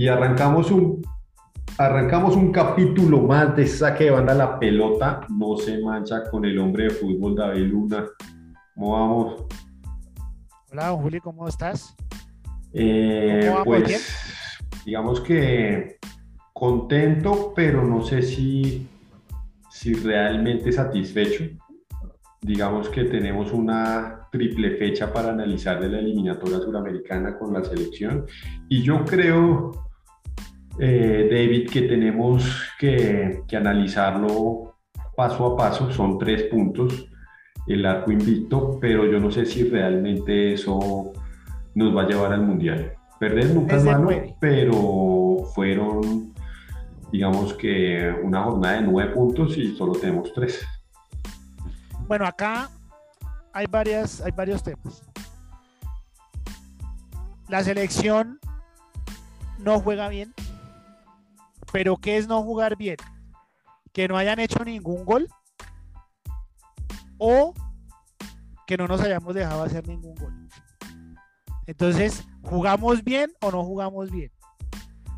Y arrancamos un, arrancamos un capítulo más de saque de banda la pelota. No se mancha con el hombre de fútbol David Luna. ¿Cómo vamos? Hola, don Juli, ¿cómo estás? Eh, ¿Cómo pues ¿Bien? digamos que contento, pero no sé si, si realmente satisfecho. Digamos que tenemos una triple fecha para analizar de la eliminatoria suramericana con la selección y yo creo, eh, David, que tenemos que, que analizarlo paso a paso. Son tres puntos el arco invicto, pero yo no sé si realmente eso nos va a llevar al mundial. Perder nunca es malo, pero fueron, digamos que una jornada de nueve puntos y solo tenemos tres. Bueno, acá hay, varias, hay varios temas. La selección no juega bien, pero ¿qué es no jugar bien? Que no hayan hecho ningún gol o que no nos hayamos dejado hacer ningún gol. Entonces, ¿jugamos bien o no jugamos bien?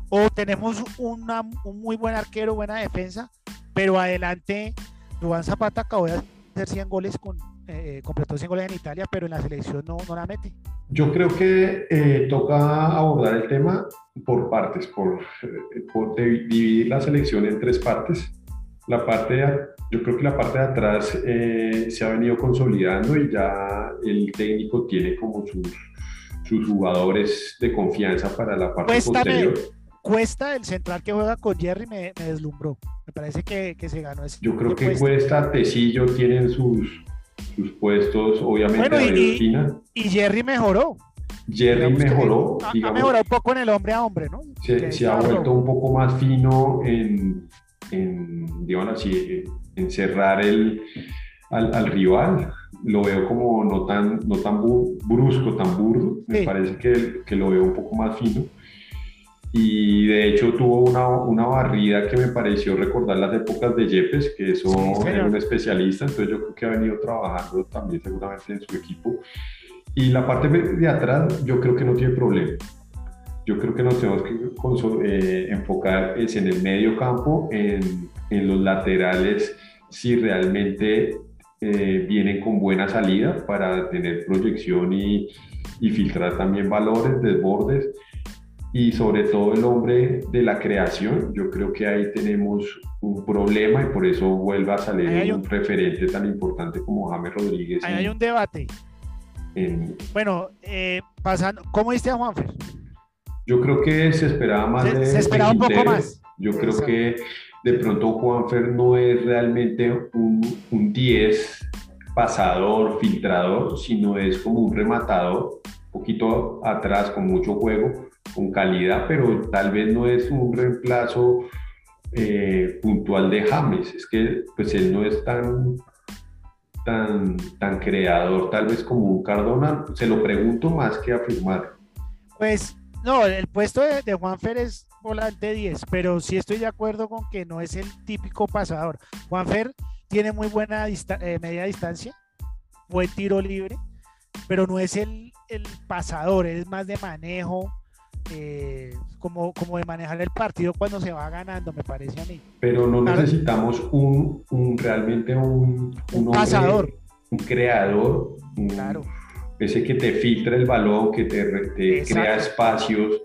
O tenemos un muy buen arquero, buena defensa, pero adelante Duván Zapata acabó de hacer 100 goles con, eh, completó 100 goles en Italia, pero en la selección no, no la mete. Yo creo que eh, toca abordar el tema por partes, por, eh, por dividir la selección en tres partes. La parte de, yo creo que la parte de atrás eh, se ha venido consolidando y ya el técnico tiene como sus, sus jugadores de confianza para la parte Cuéstame. posterior. Cuesta, el central que juega con Jerry, me, me deslumbró. Me parece que, que se ganó ese. Yo creo que Cuesta. Cuesta, Tecillo tienen sus, sus puestos, obviamente Bueno, y- Jerry mejoró. Jerry Digamos que mejoró, Ha, mejorado un poco en el hombre a hombre, ¿no? se, se ha vuelto un poco más fino en, en digamos así, en cerrar el, al, al rival. Lo veo como no tan, no tan brusco, tan burdo. Me parece que, que lo veo un poco más fino. Y de hecho tuvo una, una barrida que me pareció recordar las épocas de Yepes, que eso Sí, era un especialista, entonces yo creo que ha venido trabajando también seguramente en su equipo. Y la parte de atrás yo creo que no tiene problema. Yo creo que nos tenemos que eh, enfocar es en el medio campo, en, en los laterales, si realmente eh, vienen con buena salida para tener proyección y, y filtrar también valores, desbordes. Y sobre todo el hombre de la creación, yo creo que ahí tenemos un problema y por eso vuelve a salir hay un un- referente tan importante como James Rodríguez. Ahí hay en- un debate. en- Bueno, eh, pasando, ¿cómo viste a Juanfer? yo creo que se esperaba más Se, de se esperaba de un poco más. Yo creo Exacto. que de pronto Juanfer no es realmente un, un 10 pasador, filtrador, sino es como un rematador, un poquito atrás, con mucho juego, con calidad, pero tal vez no es un reemplazo eh, puntual de James. Es que pues él no es tan, tan, tan creador, tal vez como un Cardona. Se lo pregunto más que afirmar. Pues no, el puesto de, de Juanfer es volante 10, pero sí estoy de acuerdo con que no es el típico pasador. Juanfer tiene muy buena eh, media distancia, buen tiro libre, pero no es el, el pasador, es más de manejo, eh, como, como de manejar el partido cuando se va ganando, me parece a mí. pero no Claro. necesitamos un, un- realmente un, Un hombre, pasador. un creador, un- Claro. ese que te filtra el balón, que te, crea espacios.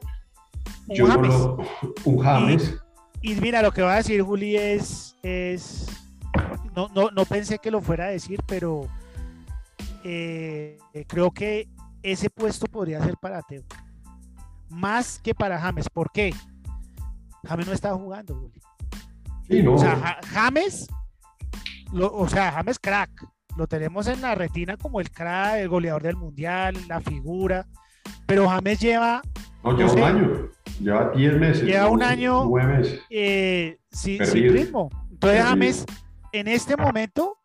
Un Yo no James. lo- un James, Y mira, lo que va a decir Juli es, es no, no, no pensé que lo fuera a decir, pero eh, creo que ese puesto podría ser para Teo. Más que para James. ¿Por qué? James no está jugando, Juli. sí, no, O sea, Ja- James, lo- o sea, James crack. Lo tenemos en la retina como el crack, el goleador del mundial, la figura. Pero James lleva no, lleva no sé. un año, lleva 10 meses. Lleva un año. meses. eh, sin, sin ritmo. Entonces, Perdido. James, en este momento,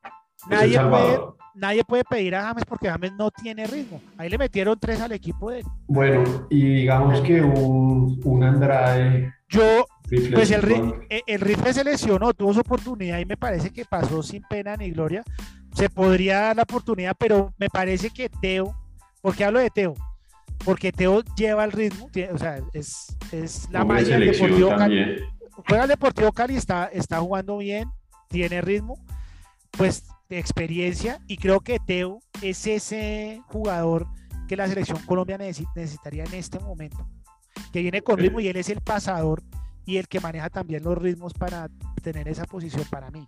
nadie puede, nadie puede pedir a James porque James no tiene ritmo. Ahí le metieron tres al equipo de él. Bueno, y digamos que un, un Andrade, Yo, pues el, eh, el Rifle se lesionó, tuvo su oportunidad y me parece que pasó sin pena ni gloria. Se podría dar la oportunidad, pero me parece que Teo, porque hablo de Teo, porque Teo lleva el ritmo, o sea, es, es la Hombre magia del Deportivo Cali. Juega el Deportivo Cali, está, está jugando bien, tiene ritmo, pues de experiencia, y creo que Teo es ese jugador que la selección Colombia necesi- necesitaría en este momento, que viene con ritmo y él es el pasador y el que maneja también los ritmos para tener esa posición para mí.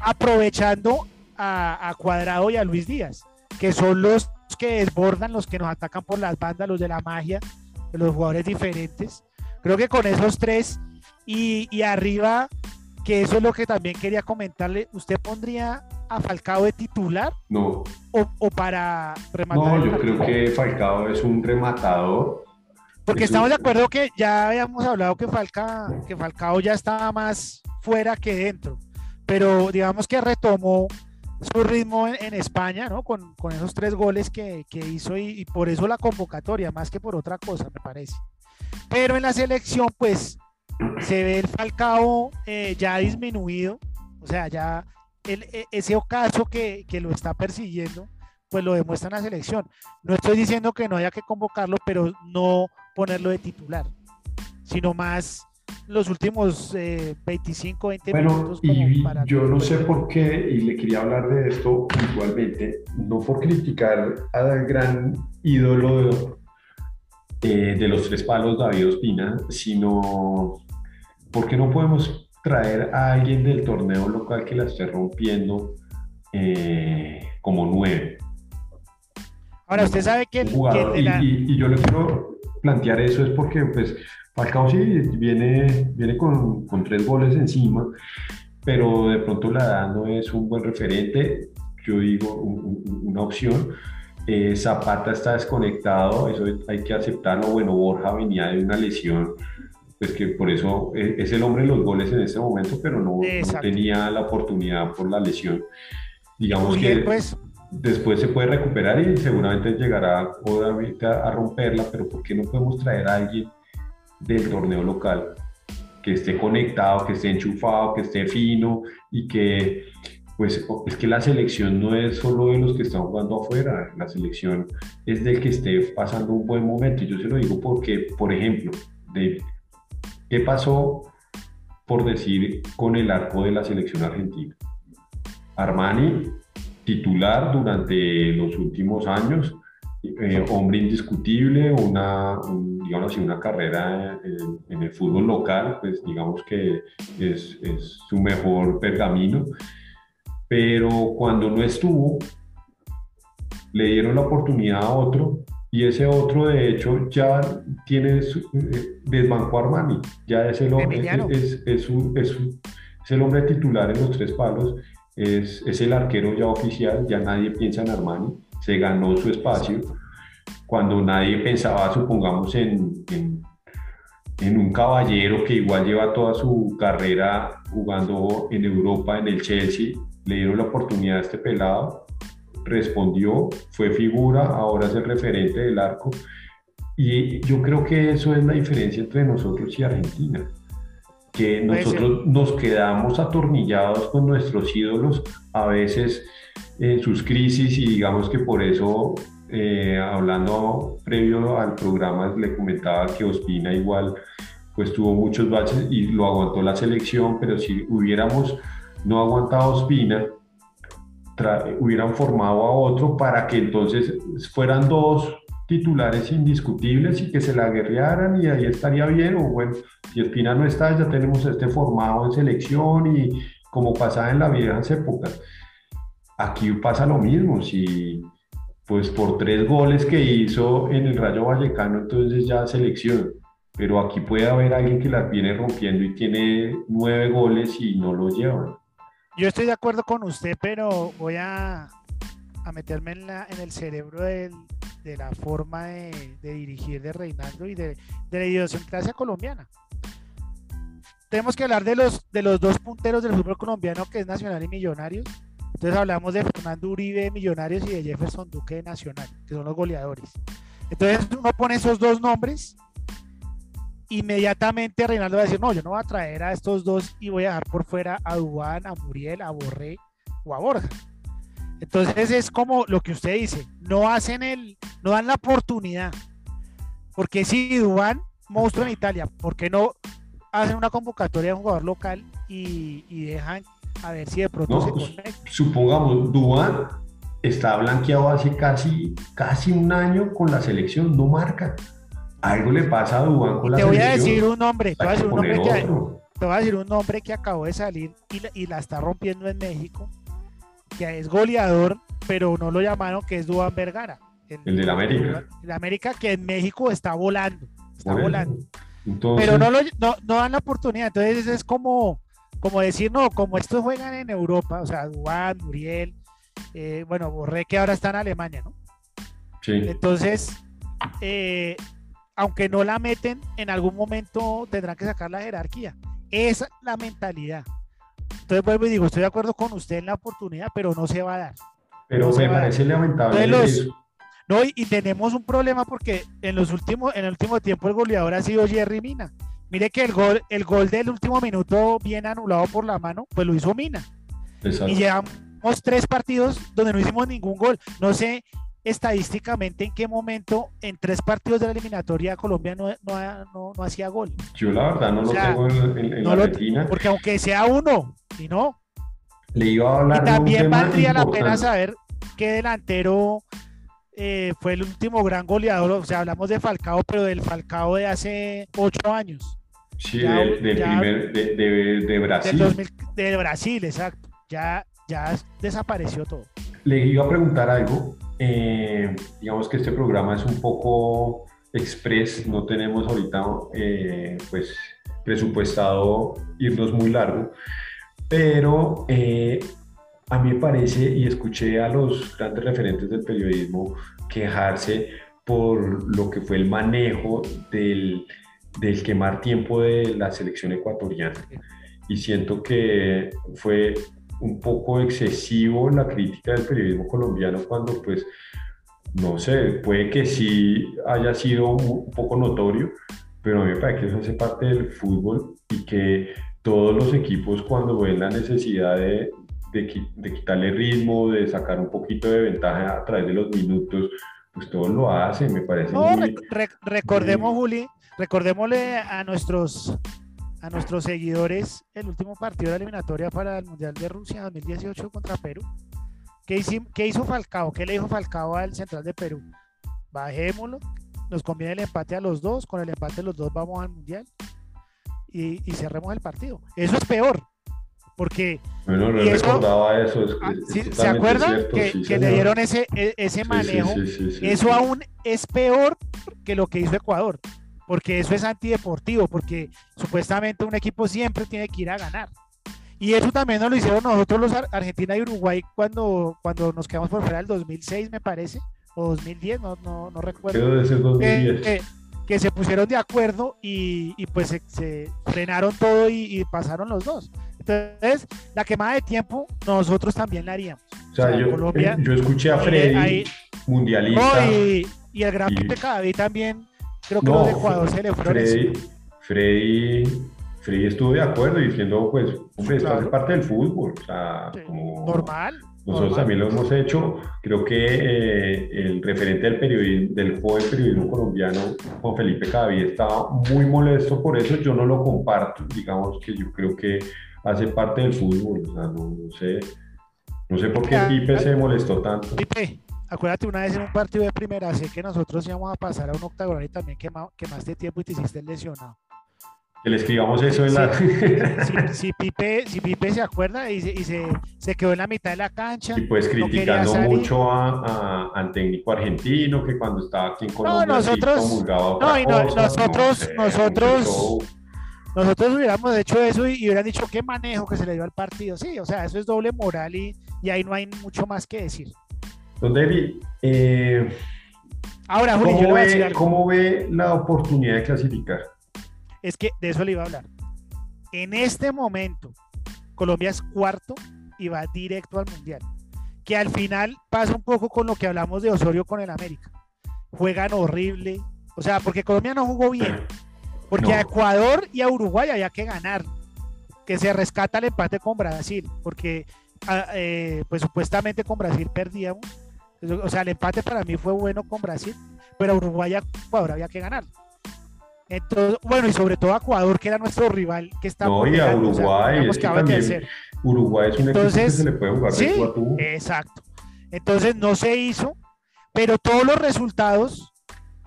Aprovechando a, a Cuadrado y a Luis Díaz, que son los que desbordan, los que nos atacan por las bandas, los de la magia, los jugadores diferentes. Creo que con esos tres y, y arriba, que eso es lo que también quería comentarle, ¿usted pondría a Falcao de titular No, o, o para rematar? no, yo creo que Falcao es un rematador. Porque es estamos de acuerdo que ya habíamos hablado que, Falca, que Falcao ya estaba más fuera que dentro, pero digamos que retomó su ritmo en, en España, ¿no? Con, con esos tres goles que, que hizo y, y por eso la convocatoria, más que por otra cosa, me parece. Pero en la selección, pues, se ve el Falcao eh, ya disminuido, o sea, ya el- e- ese ocaso que, que lo está persiguiendo, pues lo demuestra en la selección. No estoy diciendo que no haya que convocarlo, pero no ponerlo de titular, sino más los últimos eh, 25, 20 Bueno, minutos. y para- yo no sé por qué, y le quería hablar de esto puntualmente, no por criticar al gran ídolo de, eh, de los tres palos, David Ospina, sino porque no podemos traer a alguien del torneo local que la esté rompiendo eh, como nueve. Ahora, usted sabe que el, que de Y, la- y- y yo le quiero plantear eso es porque pues Falcao sí viene, viene con, con tres goles encima, pero de pronto la edad no es un buen referente, yo digo un- un- una opción. Eh, Zapata está desconectado, eso hay que aceptarlo. Bueno, Borja venía de una lesión, pues que por eso eh, es el hombre de los goles en este momento, pero no, no tenía la oportunidad por la lesión. Digamos Uriel, que pues, después se puede recuperar y seguramente llegará a romperla, pero ¿por qué no podemos traer a alguien del torneo local que esté conectado, que esté enchufado, que esté fino y que, pues, es que la selección no es solo de los que están jugando afuera, la selección es del que esté pasando un buen momento. Yo se lo digo porque, por ejemplo, de, ¿qué pasó, por decir, con el arco de la selección argentina? Armani titular durante los últimos años, eh, hombre indiscutible, una, un- digamos así, una carrera en, en el fútbol local, pues digamos que es, es su mejor pergamino, pero cuando no estuvo, le dieron la oportunidad a otro y ese otro de hecho ya tiene su, eh, desbancó a Armani, ya es el hombre, es, es, es el hombre titular en los tres palos es, es el arquero ya oficial, ya nadie piensa en Armani, se ganó su espacio. Cuando nadie pensaba, supongamos, en, en, en un caballero que igual lleva toda su carrera jugando en Europa, en el Chelsea, le dieron la oportunidad a este pelado, respondió, fue figura, ahora es el referente del arco. Y yo creo que eso es la diferencia entre nosotros y Argentina que nosotros nos quedamos atornillados con nuestros ídolos a veces en sus crisis y digamos que por eso eh, hablando previo al programa le comentaba que Ospina igual pues tuvo muchos baches y lo aguantó la selección pero si hubiéramos no aguantado a Ospina hubieran formado a otro para que entonces fueran dos titulares indiscutibles y que se la guerrearan y ahí estaría bien o bueno si Espina no está, ya tenemos este formado en selección y como pasaba en las viejas épocas. Aquí pasa lo mismo, si pues por tres goles que hizo en el Rayo Vallecano, entonces ya selección. Pero aquí puede haber alguien que las viene rompiendo y tiene nueve goles y no lo llevan. Yo estoy de acuerdo con usted, pero voy a, a meterme en, la, en el cerebro del- de la forma de, de dirigir de Reinaldo y de, de la idiosincrasia colombiana. Tenemos que hablar de los, de los dos punteros del fútbol colombiano, que es Nacional y Millonarios. Entonces hablamos de Fernando Uribe de Millonarios y de Jefferson Duque de Nacional, que son los goleadores. Entonces uno pone esos dos nombres, inmediatamente Reinaldo va a decir, no, yo no voy a traer a estos dos y voy a dejar por fuera a Dubán, a Muriel, a Borré o a Borja. Entonces es como lo que usted dice, no hacen el, no dan la oportunidad. Porque si Dubán, monstruo en Italia, ¿por qué no hacen una convocatoria de un jugador local y, y dejan a ver si de pronto se conecta? Supongamos, Dubán está blanqueado hace casi, casi un año con la selección, no marca. Algo le pasa a Dubán con la te voy a decir un nombre, te voy a decir un nombre que, te voy a decir un nombre que acabó de salir y la, y la está rompiendo en México, que es goleador, pero no lo llamaron, que es Dubán Vergara. El del América. El América que en México está volando, está volando. Entonces, Pero no, lo, no, no dan la oportunidad, entonces es como, como decir, no, como estos juegan en Europa, o sea, Dubán, Muriel, eh, bueno, Borré que ahora está en Alemania, ¿no? sí. Entonces, eh, aunque no la meten, en algún momento tendrán que sacar la jerarquía. Esa es la mentalidad. Entonces vuelvo y digo, estoy de acuerdo con usted en la oportunidad, pero no se va a dar. Pero no me parece lamentable los-. No, y, y tenemos un problema porque en los últimos, en el último tiempo el goleador ha sido Jerry Mina. Mire que el gol, el gol del último minuto bien anulado por la mano, pues lo hizo Mina. Exacto. Y llevamos tres partidos donde no hicimos ningún gol. No sé estadísticamente en qué momento en tres partidos de la eliminatoria Colombia no, no, no- no hacía gol. Yo la verdad no O lo tengo en, en- la lo- retina. Porque aunque sea uno, y no. Le iba a Y hablar un también valdría la pena saber qué delantero eh, fue el último gran goleador. O sea, hablamos de Falcao, pero del Falcao de hace ocho años. Sí, ya- primer, de, de, de Brasil. 2000, de Brasil, exacto. Ya, ya desapareció todo. Le iba a preguntar algo. Eh, digamos que este programa es un poco express, no tenemos ahorita eh, pues presupuestado irnos muy largo, pero eh, a mí me parece y escuché a los grandes referentes del periodismo quejarse por lo que fue el manejo del, del quemar tiempo de la selección ecuatoriana. Y siento que fue un poco excesivo la crítica del periodismo colombiano cuando pues no sé, puede que sí haya sido un poco notorio, pero a mí me parece que eso hace parte del fútbol y que todos los equipos cuando ven la necesidad de, de, de quitarle ritmo, de sacar un poquito de ventaja a través de los minutos, pues todos lo hacen, me parece No, muy... rec- recordemos, muy- Juli, recordémosle a nuestros a nuestros seguidores el último partido de eliminatoria para el Mundial de Rusia 2018 contra Perú. ¿Qué, qué hizo Falcao? ¿Qué le dijo Falcao al central de Perú? Bajémoslo, nos conviene el empate a los dos, con el empate los dos vamos al Mundial y, y cerremos el partido. Eso es peor, porque Bueno, no eso- recordaba eso. es- ah, es ¿sí- ¿se acuerdan cierto, que, sí, que le dieron ese, e- ese manejo? sí, Eso aún es peor que lo que hizo Ecuador, porque eso es antideportivo, porque supuestamente un equipo siempre tiene que ir a ganar. Y eso también nos lo hicieron nosotros los Ar- Argentina y Uruguay cuando, cuando nos quedamos por fuera del 2006, me parece, o 2010, no, no, no recuerdo. Creo de ese Que, 2010. que- que se pusieron de acuerdo y, y pues se, se frenaron todo y, y pasaron los dos. Entonces, la quemada de tiempo nosotros también la haríamos. o sea, o sea, yo, Colombia- eh, yo escuché a Freddy, ahí- mundialista. No, y, y el gran Cadavid también, creo que No, los de Ecuador se le fueron Freddy. Freddy, Freddy estuvo de acuerdo diciendo, pues, hombre, esto Claro. hace parte del fútbol. O sea, Sí, como Normal. nosotros normal. también lo hemos hecho. Creo que eh, el referente del periodismo, del joven periodismo colombiano, Juan Felipe Cadavid, estaba muy molesto por eso. Yo no lo comparto. Digamos que yo creo que hace parte del fútbol. O sea, no, no sé. No sé por qué Pipe se molestó tanto. Pipe, acuérdate una vez en un partido de primera C que nosotros íbamos a pasar a un octagonal y también quema- quemaste tiempo y te hiciste lesionado. Que le escribamos eso en la... Si, si Pipe, si Pipe se acuerda y, se, y se, se quedó en la mitad de la cancha. Y pues no criticando mucho a, a- al técnico argentino que cuando estaba aquí en Colombia sí nosotros- no, y no- cosa, nosotros- sé, nosotros-. Nosotros hubiéramos hecho eso y, y hubieran dicho qué manejo que se le dio al partido. Sí, o sea, eso es doble moral y, y ahí no hay mucho más que decir. Don David, eh, Ahora, Juli, ¿cómo, ve, algo. cómo ve la oportunidad de clasificar? Es que de eso le iba a hablar. En este momento, Colombia es cuarto y va directo al Mundial. Que al final pasa un poco con lo que hablamos de Osorio con el América. Juegan horrible. O sea, porque Colombia no jugó bien. Porque No. a Ecuador y a Uruguay había que ganar. Que se rescata el empate con Brasil. Porque ah, eh, pues supuestamente con Brasil perdíamos. O sea, el empate para mí fue bueno con Brasil, pero Uruguay Ecuador había que ganar. Entonces, bueno, y sobre todo a Ecuador, que era nuestro rival, que está No, y a Uruguay, es que también Uruguay es un Entonces, equipo que se le puede jugar sí, de tú a. Exacto. Entonces no se hizo, pero todos los resultados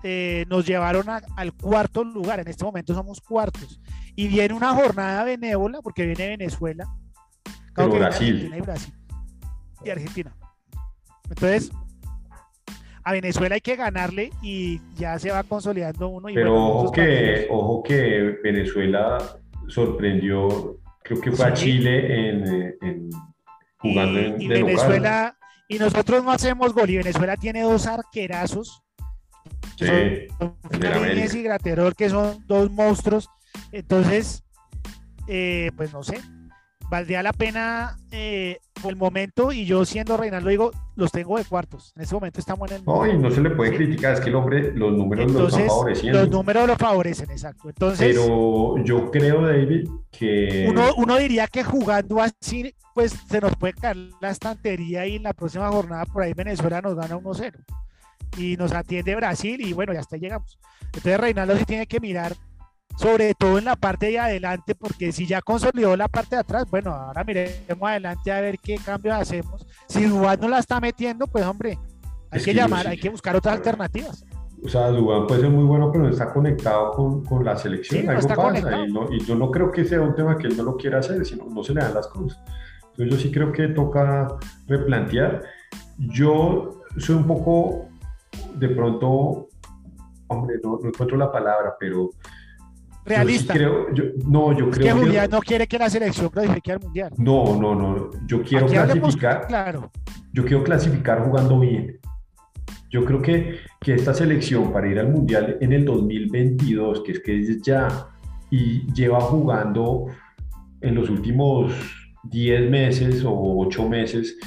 eh, nos llevaron a- al cuarto lugar. En este momento somos cuartos. Y viene una jornada benévola, porque viene Venezuela. Que viene Brasil. Argentina y Brasil. Y Argentina. Entonces, a Venezuela hay que ganarle y ya se va consolidando uno. Y Pero bueno, ojo que, partidos. ojo que Venezuela sorprendió, creo que fue a. Chile en, eh, en- jugando y, en, y de local. Venezuela, y nosotros no hacemos gol. Y Venezuela tiene dos arquerazos. Sí, son América. y Graterol, que son dos monstruos. Entonces, eh, pues no sé, valdría la pena eh, por el momento. Y yo, siendo Reinaldo, digo, los tengo de cuartos. En este momento estamos en el. No, y no se le puede criticar, es que el hombre, los números Entonces, favoreciendo. los números lo favorecen, exacto. Entonces, Pero yo creo, David, que uno, uno diría que jugando así, pues se nos puede caer la estantería y en la próxima jornada por ahí Venezuela nos gana 1-0 y nos atiende Brasil y bueno, ya hasta llegamos. Entonces Reinaldo sí tiene que mirar sobre todo en la parte de adelante porque si ya consolidó la parte de atrás, bueno, ahora miremos adelante a ver qué cambios hacemos. Si Dubán no la está metiendo, pues hombre, hay Es que que llamar, sí. hay que buscar otras alternativas. O sea, Dubán puede ser muy bueno, pero no está conectado con, con la selección. Sí, no Algo pasa. Y, no- y yo no creo que sea un tema que él no lo quiera hacer, sino no se le dan las cosas. Entonces, yo sí creo que toca replantear. Yo soy un poco, de pronto, hombre, no, no encuentro la palabra, pero. Realista. Yo sí creo, yo- no, yo es creo que Julián no quiere que la selección clasifique al mundial. No, no, no. Yo quiero Aquí clasificar. claro. Yo quiero clasificar jugando bien. Yo creo que, que esta selección para ir al Mundial en el 2022, que es que es ya, y lleva jugando en los últimos 10 meses o 8 meses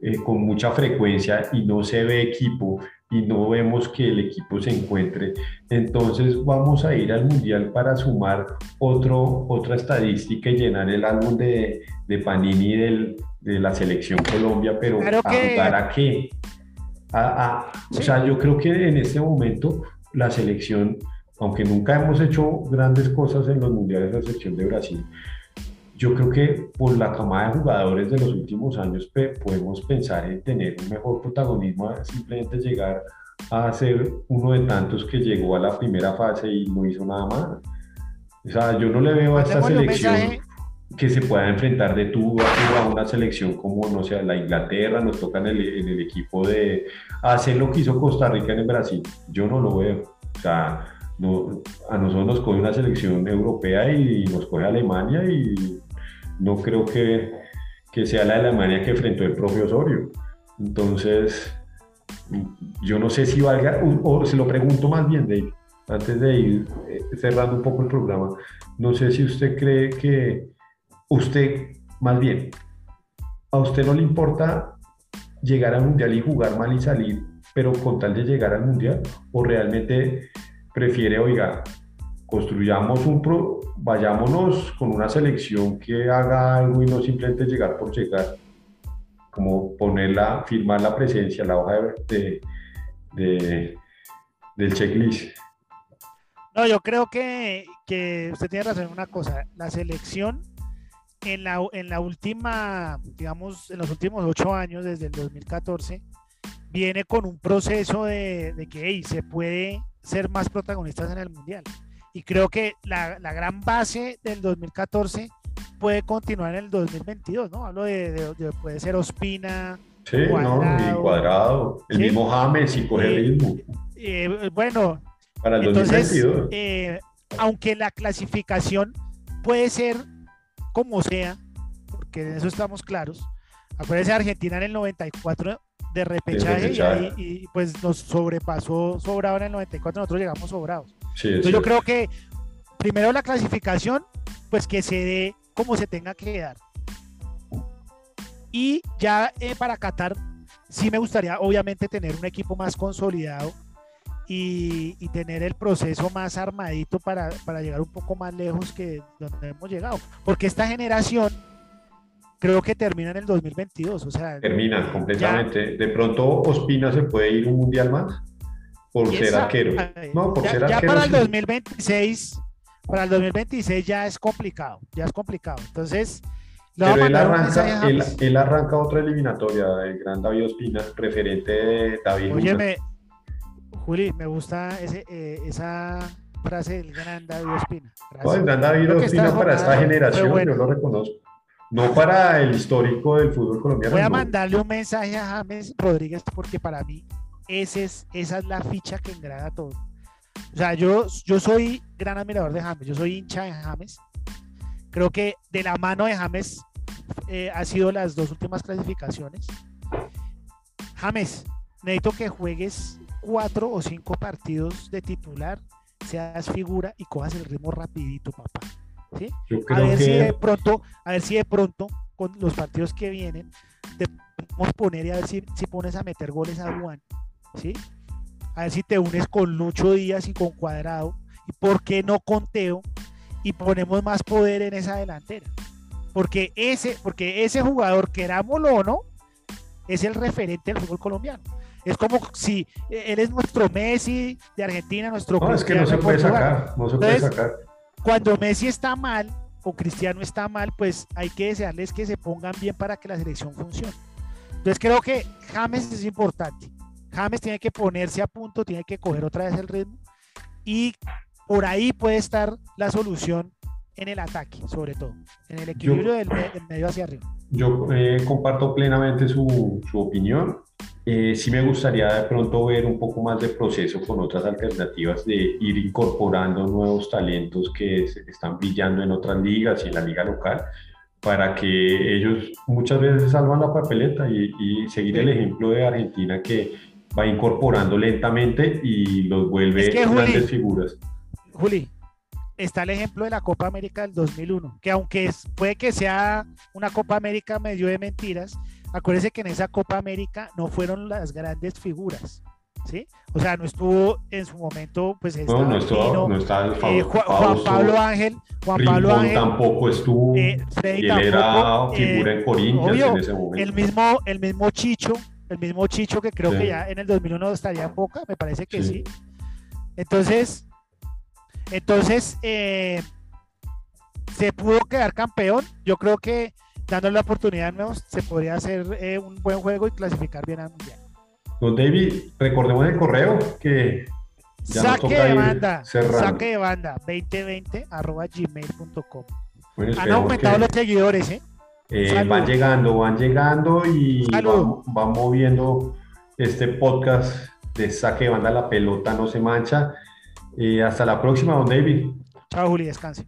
eh, con mucha frecuencia y no se ve equipo y no vemos que el equipo se encuentre, entonces vamos a ir al Mundial para sumar otro, otra estadística y llenar el álbum de, de Panini del, de la selección Colombia, pero Claro ¿a que- jugar a qué? A- a- O Sí. sea, yo creo que en este momento la selección, aunque nunca hemos hecho grandes cosas en los mundiales, la selección de Brasil, yo creo que por la camada de jugadores de los últimos años podemos pensar en tener un mejor protagonismo, simplemente llegar a ser uno de tantos que llegó a la primera fase y no hizo nada más. O sea, yo no le veo a esta selección que se pueda enfrentar de tú a tú a una selección como, no sé, la Inglaterra, nos toca en el, en el equipo de hacer lo que hizo Costa Rica en el Brasil. Yo no lo veo. O sea, no, a nosotros nos coge una selección europea y nos coge Alemania y no creo que, que sea la Alemania que enfrentó el propio Osorio. Entonces, yo no sé si valga, o, se lo pregunto más bien, Dave, antes de ir eh, cerrando un poco el programa, no sé si usted cree que usted, más bien, a usted no le importa llegar al mundial y jugar mal y salir, pero con tal de llegar al mundial, o realmente prefiere, oiga, construyamos un pro, vayámonos con una selección que haga algo y no simplemente llegar por llegar, como ponerla, firmar la presencia, la hoja de, de, de- del checklist. No, yo creo que, que usted tiene razón en una cosa. La selección en la, en la última, digamos, en los últimos ocho años, desde el 2014, viene con un proceso de, de que hey, se puede ser más protagonistas en el Mundial. Y creo que la, la gran base del 2014 puede continuar en el 2022, ¿no? Hablo de, de- de- puede ser Ospina, Sí, ¿no? Cuadrado. Y cuadrado. El Sí. mismo James y coge Eh, ritmo. eh, bueno, Para el Entonces, 2022. eh, aunque la clasificación puede ser como sea, porque en eso estamos claros, acuérdense Argentina en el 94 de repechaje, y repechaje. ahí- Y, pues nos sobrepasó sobrado en el 94, nosotros llegamos sobrados. Sí, Entonces yo creo que primero la clasificación, pues que se dé como se tenga que dar. Y ya eh, para Qatar, sí me gustaría obviamente tener un equipo más consolidado y, y tener el proceso más armadito para, para llegar un poco más lejos que donde hemos llegado. Porque esta generación creo que termina en el 2022. O sea, termina completamente. De pronto Ospina se puede ir un mundial más por ser arquero. No, por ser arquero. Ya para el 2026, para el 2026 ya es complicado, ya es complicado. Entonces, pero él arranca, él, arranca, otra eliminatoria, el gran David Ospina, preferente de David Oye, Juli, me gusta ese, eh, esa frase del gran David Ospina. el gran David Ospina para esta generación, yo lo reconozco. No para el histórico del fútbol colombiano. Voy a mandarle un mensaje a James Rodríguez porque para mí ese es, esa es la ficha que engrada todo. O sea, yo, yo soy gran admirador de James, yo soy hincha de James Creo que de la mano de James eh, ha sido las dos últimas clasificaciones. James, necesito que juegues cuatro o cinco partidos de titular, seas figura y cojas el ritmo rapidito, papá. ¿Sí? a ver si de pronto, a ver si de pronto con los partidos que vienen te podemos poner y a ver si, si pones a meter goles a Juan, ¿sí? A ver si te unes con Lucho Díaz y con Cuadrado y por qué no con Teo y ponemos más poder en esa delantera. Porque ese, porque ese jugador, querámoslo o no, es el referente del fútbol colombiano. Es como si él es nuestro Messi de Argentina, nuestro No, es que no se puede sacar, no se puede sacar. Cuando Messi está mal o Cristiano está mal, pues hay que desearles que se pongan bien para que la selección funcione. Entonces creo que James es importante. James tiene que ponerse a punto, tiene que coger otra vez el ritmo y por ahí puede estar la solución en el ataque, sobre todo, en el equilibrio del, medio hacia arriba. Yo eh, comparto plenamente su, su opinión. Eh, sí me gustaría de pronto ver un poco más de proceso con otras alternativas de ir incorporando nuevos talentos que están brillando en otras ligas y en la liga local para que ellos muchas veces salvan la papeleta y, y seguir el ejemplo de Argentina que va incorporando lentamente y los vuelve grandes figuras. Juli, está el ejemplo de la Copa América del 2001, que aunque puede que sea una Copa América medio de mentiras, acuérdense que en esa Copa América no fueron las grandes figuras. ¿Sí? O sea, no estuvo en su momento, pues no, no, estuvo, no estaba eh, Juan, Pablo Ángel, Juan Pablo Ángel tampoco estuvo, eh, él era figura en eh, Corinthians en ese momento. El mismo, el mismo Chicho, el mismo Chicho que creo que ya en el 2001 estaría en Boca, me parece que sí. Entonces, entonces, eh, se pudo quedar campeón. Yo creo que dándole la oportunidad nuevos, se podría hacer eh, un buen juego y clasificar bien al mundial. Don David, recordemos el correo que ya saque de banda, saque de banda 2020 arroba gmail.com. Han aumentado los seguidores, ¿eh? ¿eh? van llegando, van llegando y van, van, moviendo este podcast de saque de banda, la pelota no se mancha. Y hasta la próxima, don David. Chao, Juli, descanse.